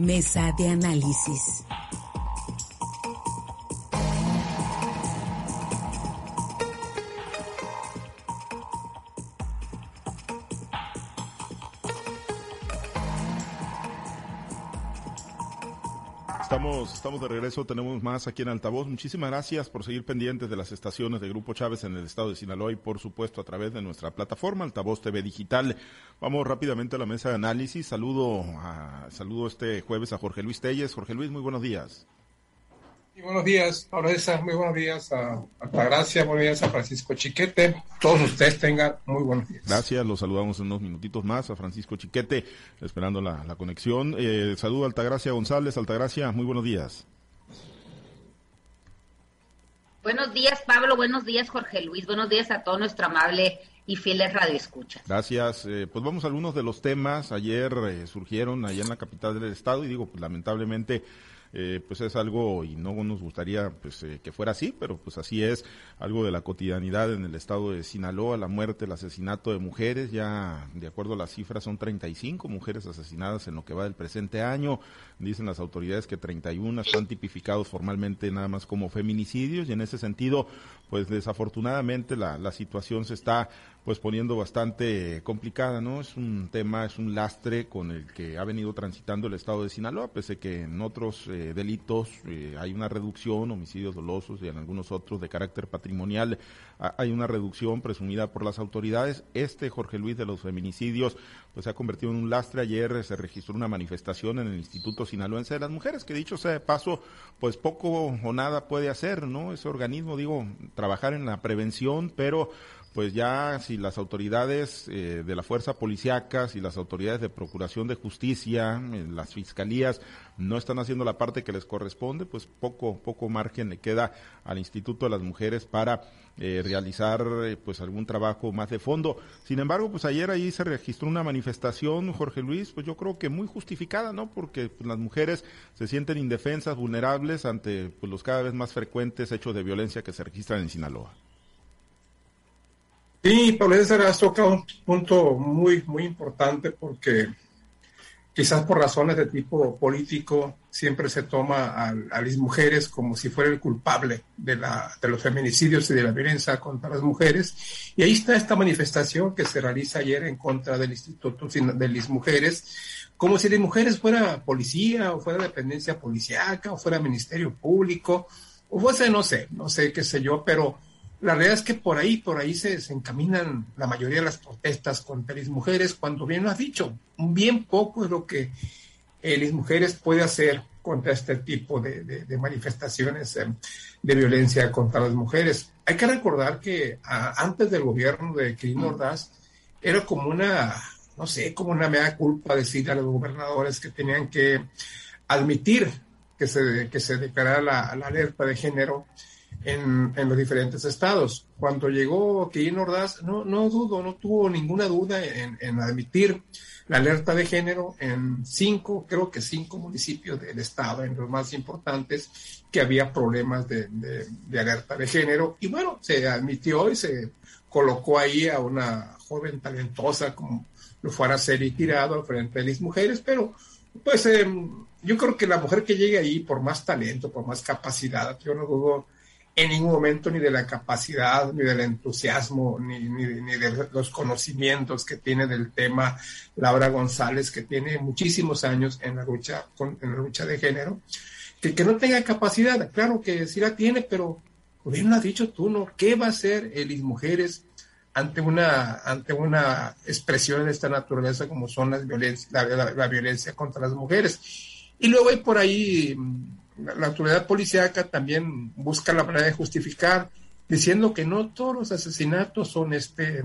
Mesa de análisis. Estamos, de regreso, tenemos más aquí en Altavoz. Muchísimas gracias por seguir pendientes de las estaciones de Grupo Chávez en el estado de Sinaloa y por supuesto a través de nuestra plataforma Altavoz TV Digital. Vamos rápidamente a la mesa de análisis. Saludo, a, saludo este jueves a Jorge Luis Telles. Jorge Luis, muy buenos días buenos días, Auresa, muy buenos días a Altagracia, buenos días a Francisco Chiquete. Todos ustedes tengan muy buenos días. Gracias, los saludamos en unos minutitos más a Francisco Chiquete, esperando la, conexión. Eh, saludo a Altagracia González. Altagracia, muy buenos días. Buenos días, Pablo. Buenos días, Jorge Luis. Buenos días a todo nuestro amable y fieles radioescuchas. Gracias. Eh, pues vamos a algunos de los temas. Ayer eh, surgieron allá en la capital del estado y digo, pues lamentablemente eh, pues es algo, y no nos gustaría pues eh, que fuera así, pero pues así es, algo de la cotidianidad en el estado de Sinaloa, la muerte, el asesinato de mujeres, ya de acuerdo a las cifras son 35 mujeres asesinadas en lo que va del presente año, dicen las autoridades que 31 están tipificados formalmente nada más como feminicidios y en ese sentido pues desafortunadamente la, situación se está pues poniendo bastante complicada, ¿no? Es un tema, es un lastre con el que ha venido transitando el estado de Sinaloa, pese que en otros eh, delitos eh, hay una reducción, homicidios dolosos y en algunos otros de carácter patrimonial hay una reducción presumida por las autoridades. Este Jorge Luis de los feminicidios pues se ha convertido en un lastre. Ayer se registró una manifestación en el Instituto Sinaloense de las Mujeres, que dicho sea de paso, pues poco o nada puede hacer, ¿no? Ese organismo, digo, trabajar en la prevención, pero pues ya si las autoridades eh, de la fuerza policiaca, si las autoridades de procuración de justicia, eh, las fiscalías no están haciendo la parte que les corresponde, pues poco poco margen le queda al Instituto de las Mujeres para eh, realizar pues algún trabajo más de fondo. Sin embargo, pues ayer ahí se registró una manifestación, Jorge Luis, pues yo creo que muy justificada, ¿no? Porque pues, las mujeres se sienten indefensas, vulnerables ante pues, los cada vez más frecuentes hechos de violencia que se registran en Sinaloa. Sí, Pablo César has tocado un punto muy, muy importante porque quizás por razones de tipo político siempre se toma a, las mujeres como si fuera el culpable de, la, de los feminicidios y de la violencia contra las mujeres. Y ahí está esta manifestación que se realiza ayer en contra del Instituto de las Mujeres, como si las mujeres fuera policía o fuera dependencia policíaca o fuera ministerio público o fuese, no sé, no sé qué sé yo, pero la realidad es que por ahí, por ahí se, encaminan la mayoría de las protestas contra las mujeres, cuando bien lo has dicho, bien poco es lo que eh, las mujeres puede hacer contra este tipo de, manifestaciones eh, de violencia contra las mujeres. Hay que recordar que antes del gobierno de Kirin Ordaz era como una, no sé, como una mea culpa decir a los gobernadores que tenían que admitir que se, que se declarara la, la alerta de género en, los diferentes estados. Cuando llegó Kirin Ordaz, no, no dudo, no tuvo ninguna duda en, admitir la alerta de género en cinco, creo que cinco municipios del estado, en los más importantes, que había problemas de, alerta de género. Y bueno, se admitió y se colocó ahí a una joven talentosa como lo fuera a ser y tirado al frente de las mujeres, pero pues em, yo creo que la mujer que llegue ahí por más talento, por más capacidad, yo no dudo en ningún momento ni de la capacidad, ni del entusiasmo, ni, ni, de los conocimientos que tiene del tema Laura González, que tiene muchísimos años en la lucha, con, en la lucha de género, que, que no tenga capacidad, claro que sí la tiene, pero bien lo has dicho tú, ¿no? ¿Qué va a hacer Elis Mujeres ante una, ante una expresión de esta naturaleza como son las violencia, la violencia contra las mujeres? Y luego hay por ahí la, autoridad policíaca también busca la manera de justificar, diciendo que no todos los asesinatos son este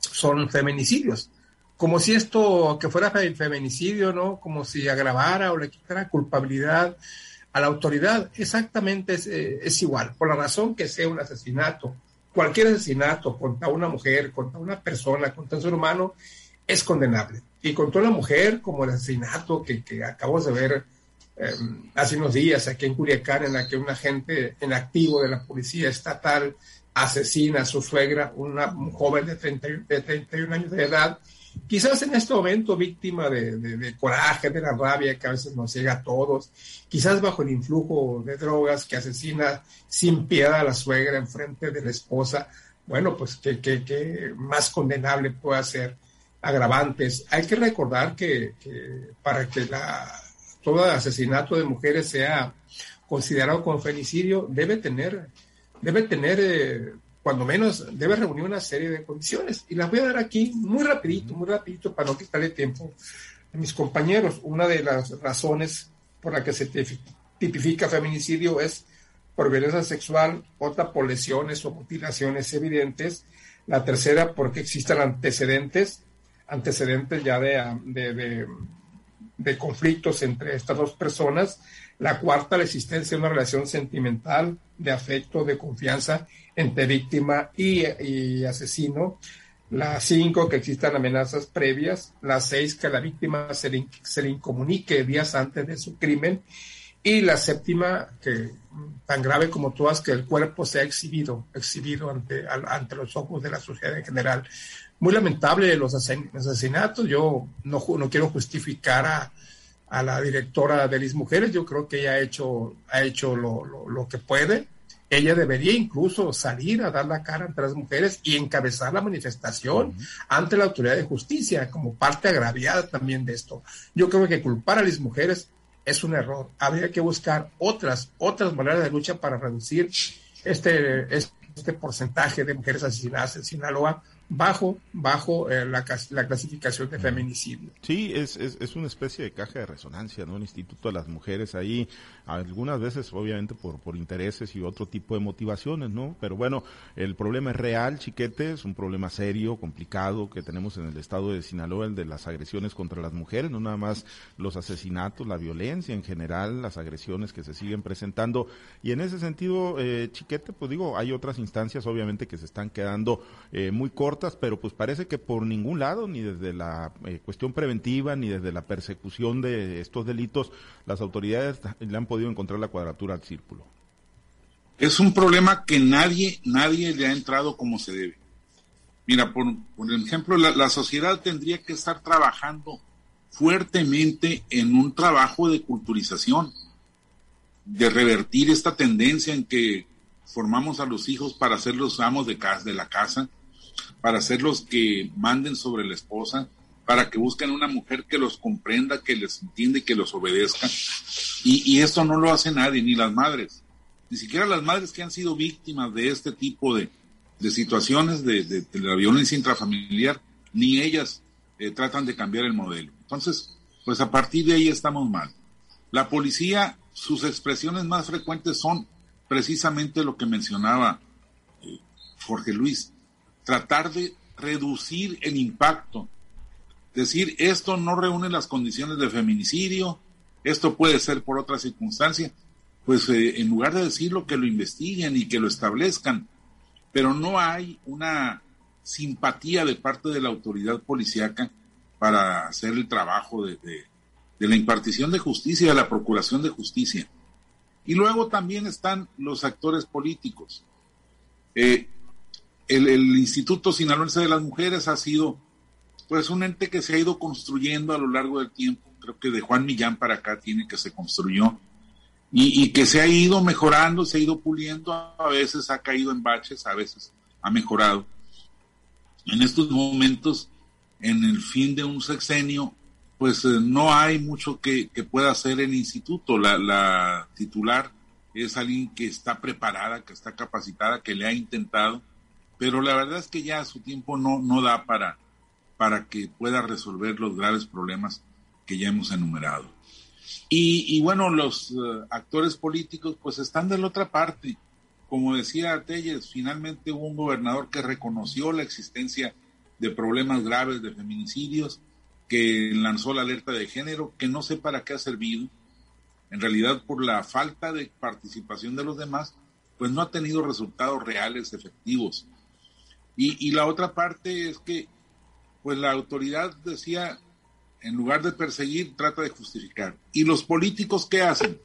son feminicidios. Como si esto que fuera feminicidio, ¿no? Como si agravara o le quitara culpabilidad a la autoridad. Exactamente es, eh, es igual, por la razón que sea un asesinato. Cualquier asesinato contra una mujer, contra una persona, contra un ser humano, es condenable. Y contra una mujer, como el asesinato que, que acabamos de ver Em, hace unos días aquí en Culiacán, en la que un agente en activo de la policía estatal asesina a su suegra, una joven de, 30, de 31 años de edad, quizás en este momento víctima de, coraje, de la rabia que a veces nos llega a todos, quizás bajo el influjo de drogas que asesina sin piedad a la suegra en frente de la esposa, bueno, pues que, más condenable puede ser agravantes. Hay que recordar que, para que la, todo asesinato de mujeres sea considerado como femicidio, debe tener, debe tener eh, cuando menos debe reunir una serie de condiciones. Y las voy a dar aquí muy rapidito, muy rapidito para no quitarle tiempo a mis compañeros. Una de las razones por la que se tipifica feminicidio es por violencia sexual, otra por lesiones o mutilaciones evidentes. La tercera porque existan antecedentes, antecedentes ya de, de, de conflictos entre estas dos personas. La cuarta, la existencia de una relación sentimental, de afecto, de confianza entre víctima y, asesino. La cinco, que existan amenazas previas. La seis, que la víctima se le, se le incomunique días antes de su crimen. Y la séptima, que tan grave como todas, que el cuerpo sea exhibido, exhibido ante, ante los ojos de la sociedad en general. Muy lamentable los asesinatos. Yo no, no quiero justificar a, a la directora de las mujeres. Yo creo que ella ha hecho, ha hecho lo, lo, que puede. Ella debería incluso salir a dar la cara ante las mujeres y encabezar la manifestación ante la autoridad de justicia como parte agraviada también de esto. Yo creo que culpar a las mujeres es un error. Habría que buscar otras, otras maneras de lucha para reducir este, este porcentaje de mujeres asesinadas en Sinaloa bajo, bajo eh, la, la, clasificación de feminicidio. Sí, es, es, es, una especie de caja de resonancia, ¿no? El Instituto de las Mujeres ahí, algunas veces obviamente por, por intereses y otro tipo de motivaciones, ¿no? Pero bueno, el problema es real, chiquete, es un problema serio, complicado que tenemos en el estado de Sinaloa, el de las agresiones contra las mujeres, no nada más los asesinatos, la violencia en general, las agresiones que se siguen presentando. Y en ese sentido, eh, chiquete, pues digo, hay otras instancias obviamente que se están quedando eh, muy cortas pero pues parece que por ningún lado, ni desde la eh, cuestión preventiva, ni desde la persecución de estos delitos, las autoridades le han podido encontrar la cuadratura al círculo. Es un problema que nadie, nadie le ha entrado como se debe. Mira, por, ejemplo, la, sociedad tendría que estar trabajando fuertemente en un trabajo de culturización, de revertir esta tendencia en que formamos a los hijos para ser los amos de, casa, de la casa, para ser los que manden sobre la esposa, para que busquen una mujer que los comprenda, que les entiende, que los obedezca. Y, y esto no lo hace nadie, ni las madres, ni siquiera las madres que han sido víctimas de este tipo de, de situaciones de, de, la violencia intrafamiliar, ni ellas eh, tratan de cambiar el modelo. Entonces, pues a partir de ahí estamos mal. La policía, sus expresiones más frecuentes son precisamente lo que mencionaba eh, Jorge Luis, tratar de reducir el impacto. Decir, esto no reúne las condiciones de feminicidio, esto puede ser por otra circunstancia. Pues eh, en lugar de decirlo, que lo investiguen y que lo establezcan. Pero no hay una simpatía de parte de la autoridad policíaca para hacer el trabajo de, de, la impartición de justicia, de la procuración de justicia. Y luego también están los actores políticos. Eh, el, Instituto Sinaloense de las Mujeres ha sido pues un ente que se ha ido construyendo a lo largo del tiempo. Creo que de Juan Millán para acá tiene que se construyó y, que se ha ido mejorando, se ha ido puliendo. A veces ha caído en baches, a veces ha mejorado. En estos momentos, en el fin de un sexenio, pues eh, no hay mucho que, pueda hacer el instituto. La, la titular es alguien que está preparada, que está capacitada, que le ha intentado pero la verdad es que ya su tiempo no, no da para, para que pueda resolver los graves problemas que ya hemos enumerado. Y, bueno, los eh, actores políticos pues están de la otra parte. Como decía Telles, finalmente hubo un gobernador que reconoció la existencia de problemas graves de feminicidios, que lanzó la alerta de género, que no sé para qué ha servido. En realidad, por la falta de participación de los demás, pues no ha tenido resultados reales, efectivos. Y, la otra parte es que, pues la autoridad decía, en lugar de perseguir, trata de justificar. ¿Y los políticos qué hacen?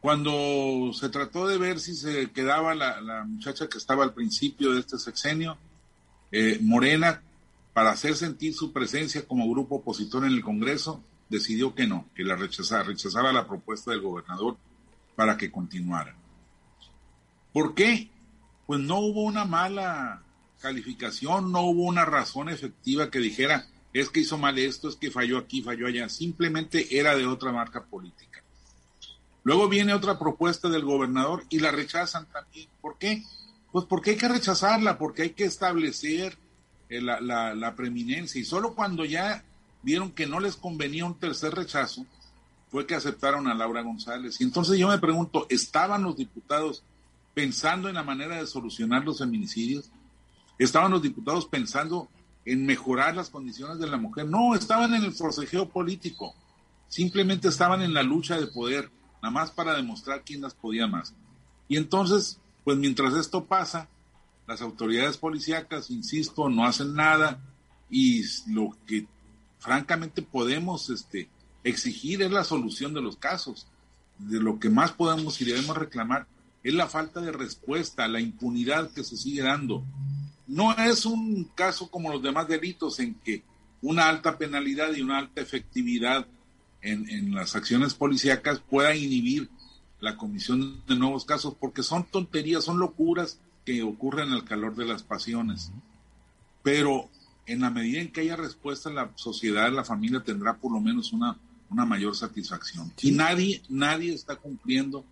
Cuando se trató de ver si se quedaba la, muchacha que estaba al principio de este sexenio, eh, Morena, para hacer sentir su presencia como grupo opositor en el Congreso, decidió que no, que la rechazara, rechazara la propuesta del gobernador para que continuara. ¿Por qué? Pues no hubo una mala calificación, no hubo una razón efectiva que dijera, es que hizo mal esto, es que falló aquí, falló allá, simplemente era de otra marca política. Luego viene otra propuesta del gobernador y la rechazan también. ¿Por qué? Pues porque hay que rechazarla, porque hay que establecer eh, la, la, la preeminencia. Y solo cuando ya vieron que no les convenía un tercer rechazo, fue que aceptaron a Laura González. Y entonces yo me pregunto, ¿estaban los diputados pensando en la manera de solucionar los feminicidios? ¿Estaban los diputados pensando en mejorar las condiciones de la mujer? No, estaban en el forcejeo político. Simplemente estaban en la lucha de poder, nada más para demostrar quién las podía más. Y entonces, pues mientras esto pasa, las autoridades policíacas, insisto, no hacen nada y lo que francamente podemos este, exigir es la solución de los casos. De lo que más podemos y debemos reclamar es la falta de respuesta, la impunidad que se sigue dando. No es un caso como los demás delitos en que una alta penalidad y una alta efectividad en, en las acciones policíacas pueda inhibir la comisión de nuevos casos, porque son tonterías, son locuras que ocurren al calor de las pasiones. Pero en la medida en que haya respuesta, la sociedad, la familia tendrá por lo menos una, una mayor satisfacción. Y nadie, nadie está cumpliendo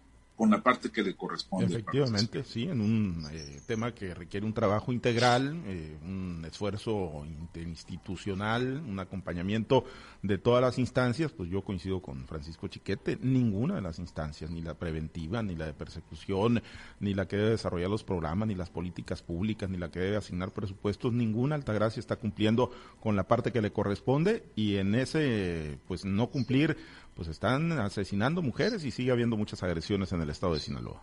con la parte que le corresponde. Efectivamente, sí, en un eh, tema que requiere un trabajo integral, eh, un esfuerzo interinstitucional, un acompañamiento de todas las instancias, pues yo coincido con Francisco Chiquete, ninguna de las instancias, ni la preventiva, ni la de persecución, ni la que debe desarrollar los programas, ni las políticas públicas, ni la que debe asignar presupuestos, ninguna Altagracia está cumpliendo con la parte que le corresponde y en ese, pues no cumplir pues están asesinando mujeres y sigue habiendo muchas agresiones en el estado de Sinaloa.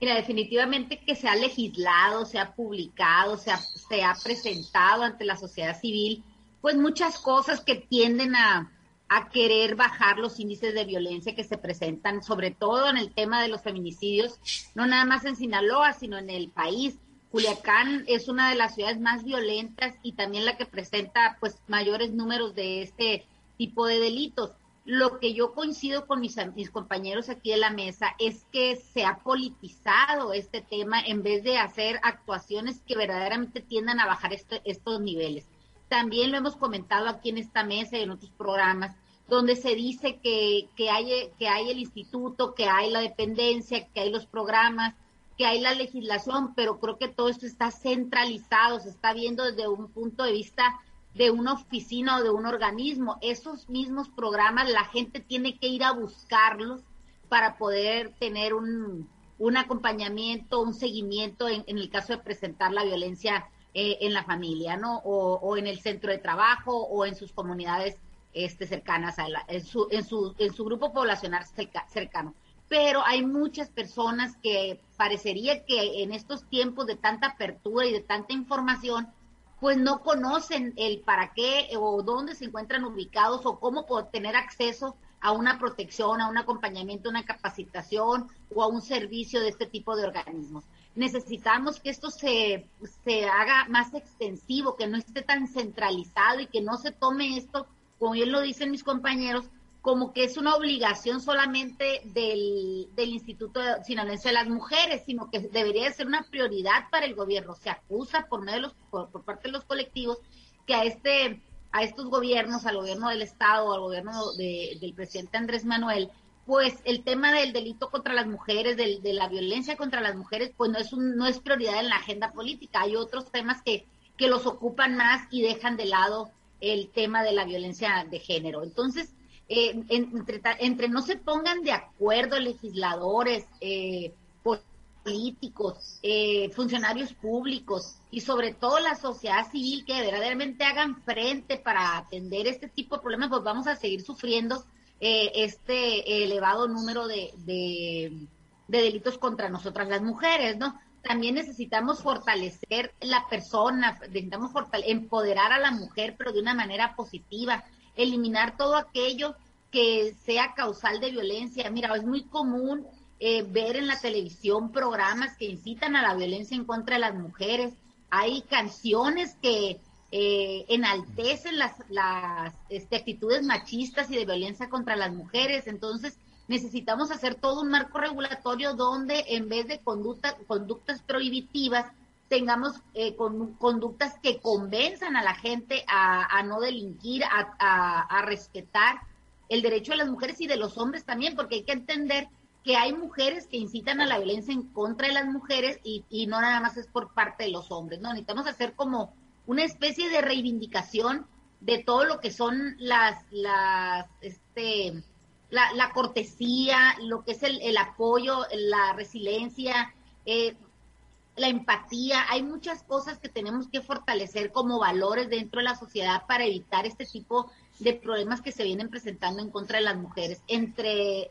Mira, definitivamente que se ha legislado, se ha publicado, se ha, se ha presentado ante la sociedad civil, pues muchas cosas que tienden a, a querer bajar los índices de violencia que se presentan, sobre todo en el tema de los feminicidios, no nada más en Sinaloa, sino en el país. Culiacán es una de las ciudades más violentas y también la que presenta pues mayores números de este tipo de delitos. Lo que yo coincido con mis, compañeros aquí de la mesa es que se ha politizado este tema en vez de hacer actuaciones que verdaderamente tiendan a bajar este, estos niveles. También lo hemos comentado aquí en esta mesa y en otros programas, donde se dice que, que, hay, que hay el instituto, que hay la dependencia, que hay los programas, que hay la legislación, pero creo que todo esto está centralizado, se está viendo desde un punto de vista de una oficina o de un organismo. Esos mismos programas la gente tiene que ir a buscarlos para poder tener un, un acompañamiento, un seguimiento en, en, el caso de presentar la violencia eh, en la familia, ¿no? O, o, en el centro de trabajo o en sus comunidades este, cercanas, a la, en, su, en, su, en su grupo poblacional cerca, cercano. Pero hay muchas personas que parecería que en estos tiempos de tanta apertura y de tanta información, pues no conocen el para qué o dónde se encuentran ubicados o cómo tener acceso a una protección, a un acompañamiento, una capacitación o a un servicio de este tipo de organismos. Necesitamos que esto se, se haga más extensivo, que no esté tan centralizado y que no se tome esto, como bien lo dicen mis compañeros, como que es una obligación solamente del, del Instituto Sinaloense de las Mujeres, sino que debería ser una prioridad para el gobierno. Se acusa por de los, por, parte de los colectivos que a este a estos gobiernos, al gobierno del Estado, al gobierno de, del presidente Andrés Manuel, pues el tema del delito contra las mujeres, del, de la violencia contra las mujeres, pues no es, un, no es prioridad en la agenda política. Hay otros temas que, que los ocupan más y dejan de lado el tema de la violencia de género. Entonces, eh, entre, entre, no se pongan de acuerdo legisladores, eh, políticos, eh, funcionarios públicos y sobre todo la sociedad civil que verdaderamente hagan frente para atender este tipo de problemas, pues vamos a seguir sufriendo eh, este elevado número de, de, de delitos contra nosotras las mujeres, ¿no? También necesitamos fortalecer la persona, necesitamos empoderar a la mujer, pero de una manera positiva, eliminar todo aquello que sea causal de violencia. Mira, es muy común eh, ver en la televisión programas que incitan a la violencia en contra de las mujeres. Hay canciones que, eh, enaltecen las, las este, actitudes machistas y de violencia contra las mujeres. Entonces, necesitamos hacer todo un marco regulatorio donde en vez de conducta, conductas prohibitivas, tengamos eh, con, conductas que convenzan a la gente a, no delinquir, a, respetar el derecho de las mujeres y de los hombres también, porque hay que entender que hay mujeres que incitan a la violencia en contra de las mujeres y, y no nada más es por parte de los hombres, ¿no? Necesitamos hacer como una especie de reivindicación de todo lo que son las, las, este, la, cortesía, lo que es el, apoyo, la resiliencia, eh, la empatía. Hay muchas cosas que tenemos que fortalecer como valores dentro de la sociedad para evitar este tipo de problemas que se vienen presentando en contra de las mujeres. Entre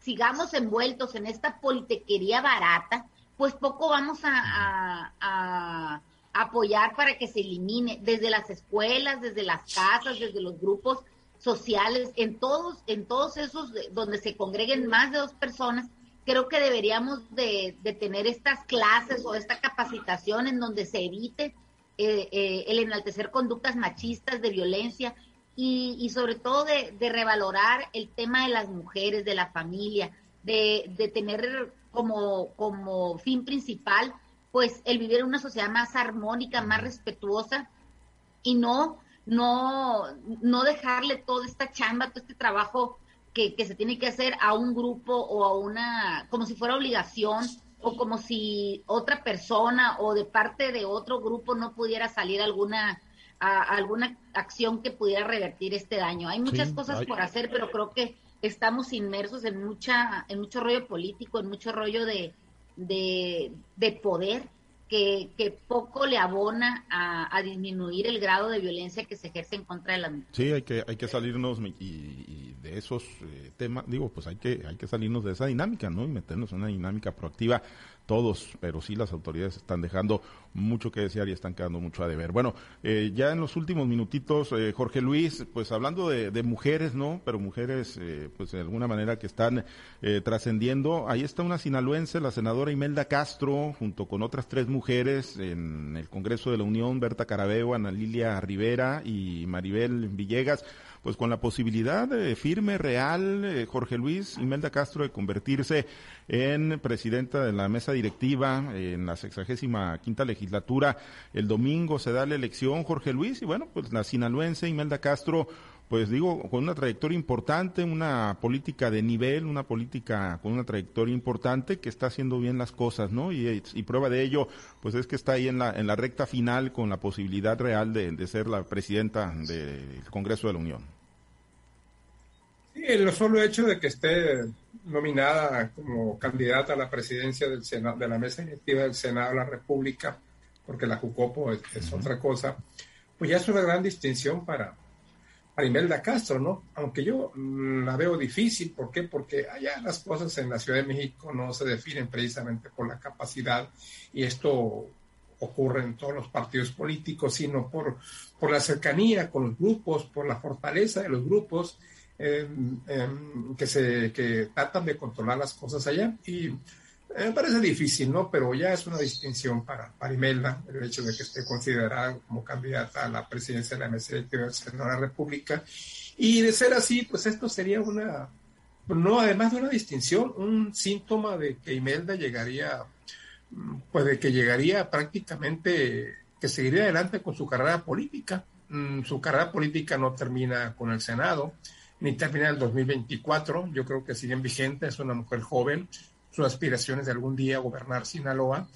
sigamos envueltos en esta politequería barata, pues poco vamos a apoyar para que se elimine desde las escuelas, desde las casas, desde los grupos sociales, en todos, en todos esos donde se congreguen más de dos personas, creo que deberíamos de, tener estas clases o esta capacitación en donde se evite eh, eh, el enaltecer conductas machistas, de violencia y, y sobre todo de, de, revalorar el tema de las mujeres, de la familia, de, de tener como, como fin principal pues el vivir en una sociedad más armónica, más respetuosa y no, no, no dejarle toda esta chamba, todo este trabajo que, que se tiene que hacer a un grupo o a una, como si fuera obligación o como si otra persona o de parte de otro grupo no pudiera salir alguna a, alguna acción que pudiera revertir este daño. Hay muchas cosas por hacer, pero creo que estamos inmersos en mucha en mucho rollo político, en mucho rollo de, de, de poder que, que, poco le abona a, disminuir el grado de violencia que se ejerce en contra de la mujer. Sí, hay que, hay que salirnos y, de esos eh, temas, digo, pues hay que, hay que salirnos de esa dinámica, ¿no? Y meternos en una dinámica proactiva todos, pero sí las autoridades están dejando mucho que desear y están quedando mucho a deber. Bueno, eh, ya en los últimos minutitos, eh, Jorge Luis, pues hablando de, mujeres, ¿no? Pero mujeres, eh, pues de alguna manera que están trascendiendo. Ahí está una sinaloense, la senadora Imelda Castro, junto con otras tres mujeres en el Congreso de la Unión, Berta Carabeo, Ana Lilia Rivera y Maribel Villegas pues con la posibilidad firme, real, eh, Jorge Luis Imelda Castro, de convertirse en presidenta de la mesa directiva en la sexagésima quinta legislatura. El domingo se da la elección, Jorge Luis, y bueno, pues la sinaloense Imelda Castro pues digo, con una trayectoria importante, una política de nivel, una política con una trayectoria importante que está haciendo bien las cosas, ¿no? Y, prueba de ello, pues es que está ahí en la, en la recta final con la posibilidad real de, ser la presidenta del Congreso de la Unión. Sí, el solo hecho de que esté nominada como candidata a la presidencia del Senado, de la mesa directiva del Senado de la República, porque la Jucopo es otra cosa, pues ya es una gran distinción para, a Castro, ¿no? Aunque yo mm, la veo difícil, ¿por qué? Porque allá las cosas en la Ciudad de México no se definen precisamente por la capacidad y esto ocurre en todos los partidos políticos, sino por, por la cercanía con los grupos, por la fortaleza de los grupos em, em, que, se, que tratan de controlar las cosas allá. Y me parece difícil, ¿no? Pero ya es una distinción para, para Imelda el hecho de que esté considerada como candidata a la presidencia de la mesa de la República. Y de ser así, pues esto sería una, no, además de una distinción, un síntoma de que Imelda llegaría, pues de que llegaría prácticamente, que seguiría adelante con su carrera política. Mm, su carrera política no termina con el Senado, ni termina en el 2024. Yo creo que siguen vigentes, es una mujer joven, sus aspiraciones de algún día gobernar Sinaloa.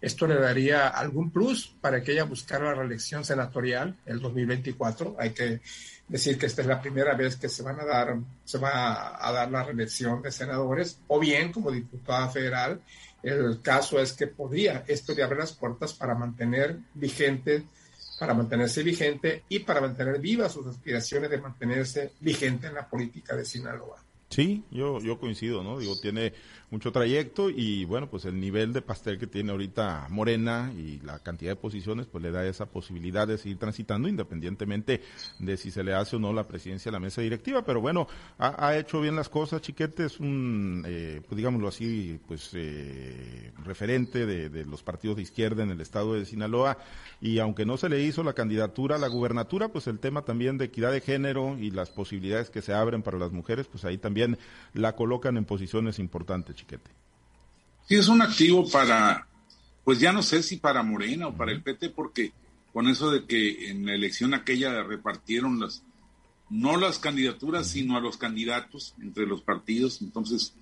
Esto le daría algún plus para que ella buscara la reelección senatorial el 2024. Hay que decir que esta es la primera vez que se van a dar, se va a dar la reelección de senadores, o bien como diputada federal. El caso es que podría esto de abrir las puertas para mantener vigente, para mantenerse vigente y para mantener vivas sus aspiraciones de mantenerse vigente en la política de Sinaloa. Sí, yo, yo coincido, ¿no? Digo, tiene mucho trayecto y bueno, pues el nivel de pastel que tiene ahorita Morena y la cantidad de posiciones, pues le da esa posibilidad de seguir transitando independientemente de si se le hace o no la presidencia de la mesa directiva. Pero bueno, ha, hecho bien las cosas, Chiquete es un, eh, pues digámoslo así, pues eh, referente de, de los partidos de izquierda en el estado de Sinaloa y aunque no se le hizo la candidatura a la gubernatura, pues el tema también de equidad de género y las posibilidades que se abren para las mujeres, pues ahí también la colocan en posiciones importantes, Chiquete. Sí, es un activo para, pues ya no sé si para Morena o para el PT, porque con eso de que en la elección aquella repartieron las, no las candidaturas, sino a los candidatos entre los partidos, entonces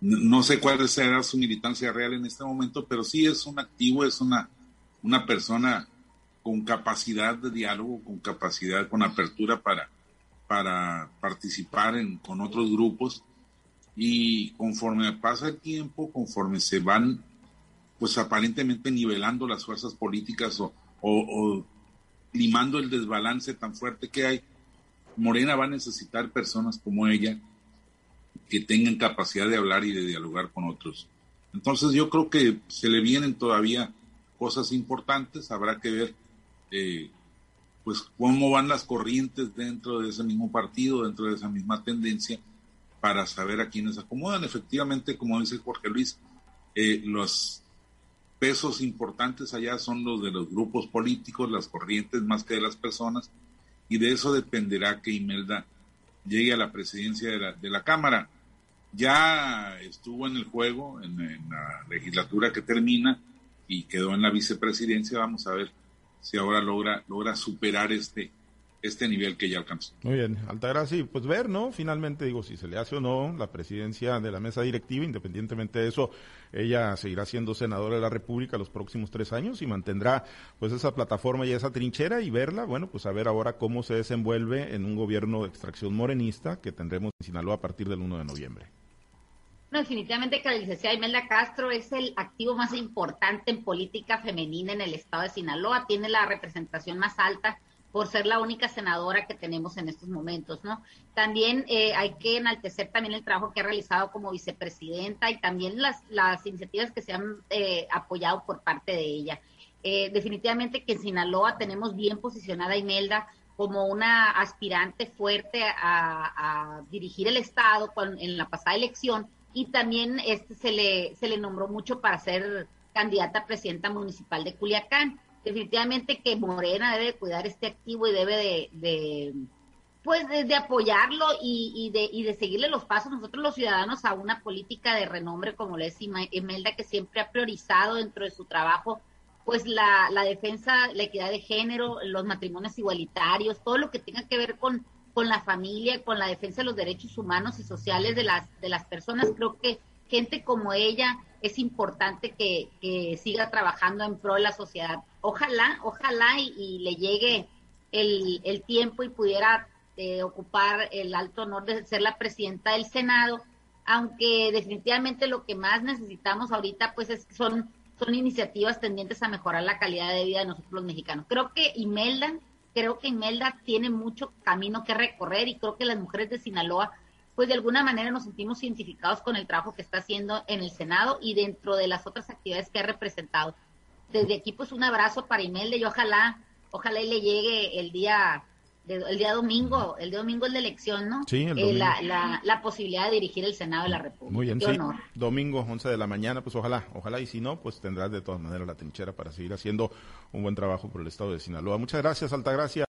no sé cuál será su militancia real en este momento, pero sí es un activo, es una, una persona con capacidad de diálogo, con capacidad, con apertura para, para participar en, con otros grupos y conforme pasa el tiempo, conforme se van pues aparentemente nivelando las fuerzas políticas o, o, limando el desbalance tan fuerte que hay, Morena va a necesitar personas como ella que tengan capacidad de hablar y de dialogar con otros. Entonces yo creo que se le vienen todavía cosas importantes, habrá que ver eh, pues cómo van las corrientes dentro de ese mismo partido, dentro de esa misma tendencia, para saber a quiénes acomodan. Efectivamente, como dice Jorge Luis, eh, los pesos importantes allá son los de los grupos políticos, las corrientes más que de las personas, y de eso dependerá que Imelda llegue a la presidencia de la, de la Cámara. Ya estuvo en el juego, en la legislatura que termina, y quedó en la vicepresidencia. Vamos a ver si ahora logra, logra superar este, este nivel que ya alcanzó. Muy bien, Altagracia, pues ver, ¿no? Finalmente, digo, si se le hace o no la presidencia de la mesa directiva, independientemente de eso, ella seguirá siendo senadora de la República los próximos tres años y mantendrá, pues, esa plataforma y esa trinchera y verla, bueno, pues a ver ahora cómo se desenvuelve en un gobierno de extracción morenista que tendremos en Sinaloa a partir del 1 de noviembre. No, definitivamente que la licenciada Imelda Castro es el activo más importante en política femenina en el estado de Sinaloa. Tiene la representación más alta por ser la única senadora que tenemos en estos momentos, ¿no? También eh, hay que enaltecer también el trabajo que ha realizado como vicepresidenta y también las, las iniciativas que se han eh, apoyado por parte de ella. Eh, definitivamente que en Sinaloa tenemos bien posicionada a Imelda como una aspirante fuerte a, dirigir el Estado en la pasada elección y también este se le, se le nombró mucho para ser candidata a presidenta municipal de Culiacán. Definitivamente que Morena debe cuidar este activo y debe de, pues de, apoyarlo y, de, y de seguirle los pasos nosotros los ciudadanos a una política de renombre como le es Imelda que siempre ha priorizado dentro de su trabajo pues la, la defensa, la equidad de género, los matrimonios igualitarios, todo lo que tenga que ver con con la familia, con la defensa de los derechos humanos y sociales de las, de las personas. Creo que gente como ella es importante que, siga trabajando en pro de la sociedad. Ojalá, ojalá y, le llegue el, tiempo y pudiera eh, ocupar el alto honor de ser la presidenta del Senado, aunque definitivamente lo que más necesitamos ahorita pues es, son, son iniciativas tendientes a mejorar la calidad de vida de nosotros los mexicanos. Creo que Imelda creo que Imelda tiene mucho camino que recorrer y creo que las mujeres de Sinaloa, pues de alguna manera nos sentimos identificados con el trabajo que está haciendo en el Senado y dentro de las otras actividades que ha representado. Desde aquí, pues un abrazo para Imelda y ojalá, ojalá le llegue el día el día domingo, el día domingo es la elección, ¿no? Sí, el eh, domingo. la, la, posibilidad de dirigir el Senado de la República. Muy bien, sí. Domingo, 11 de la mañana, pues ojalá, ojalá, y si no, pues tendrás de todas maneras la trinchera para seguir haciendo un buen trabajo por el Estado de Sinaloa. Muchas gracias, Altagracia.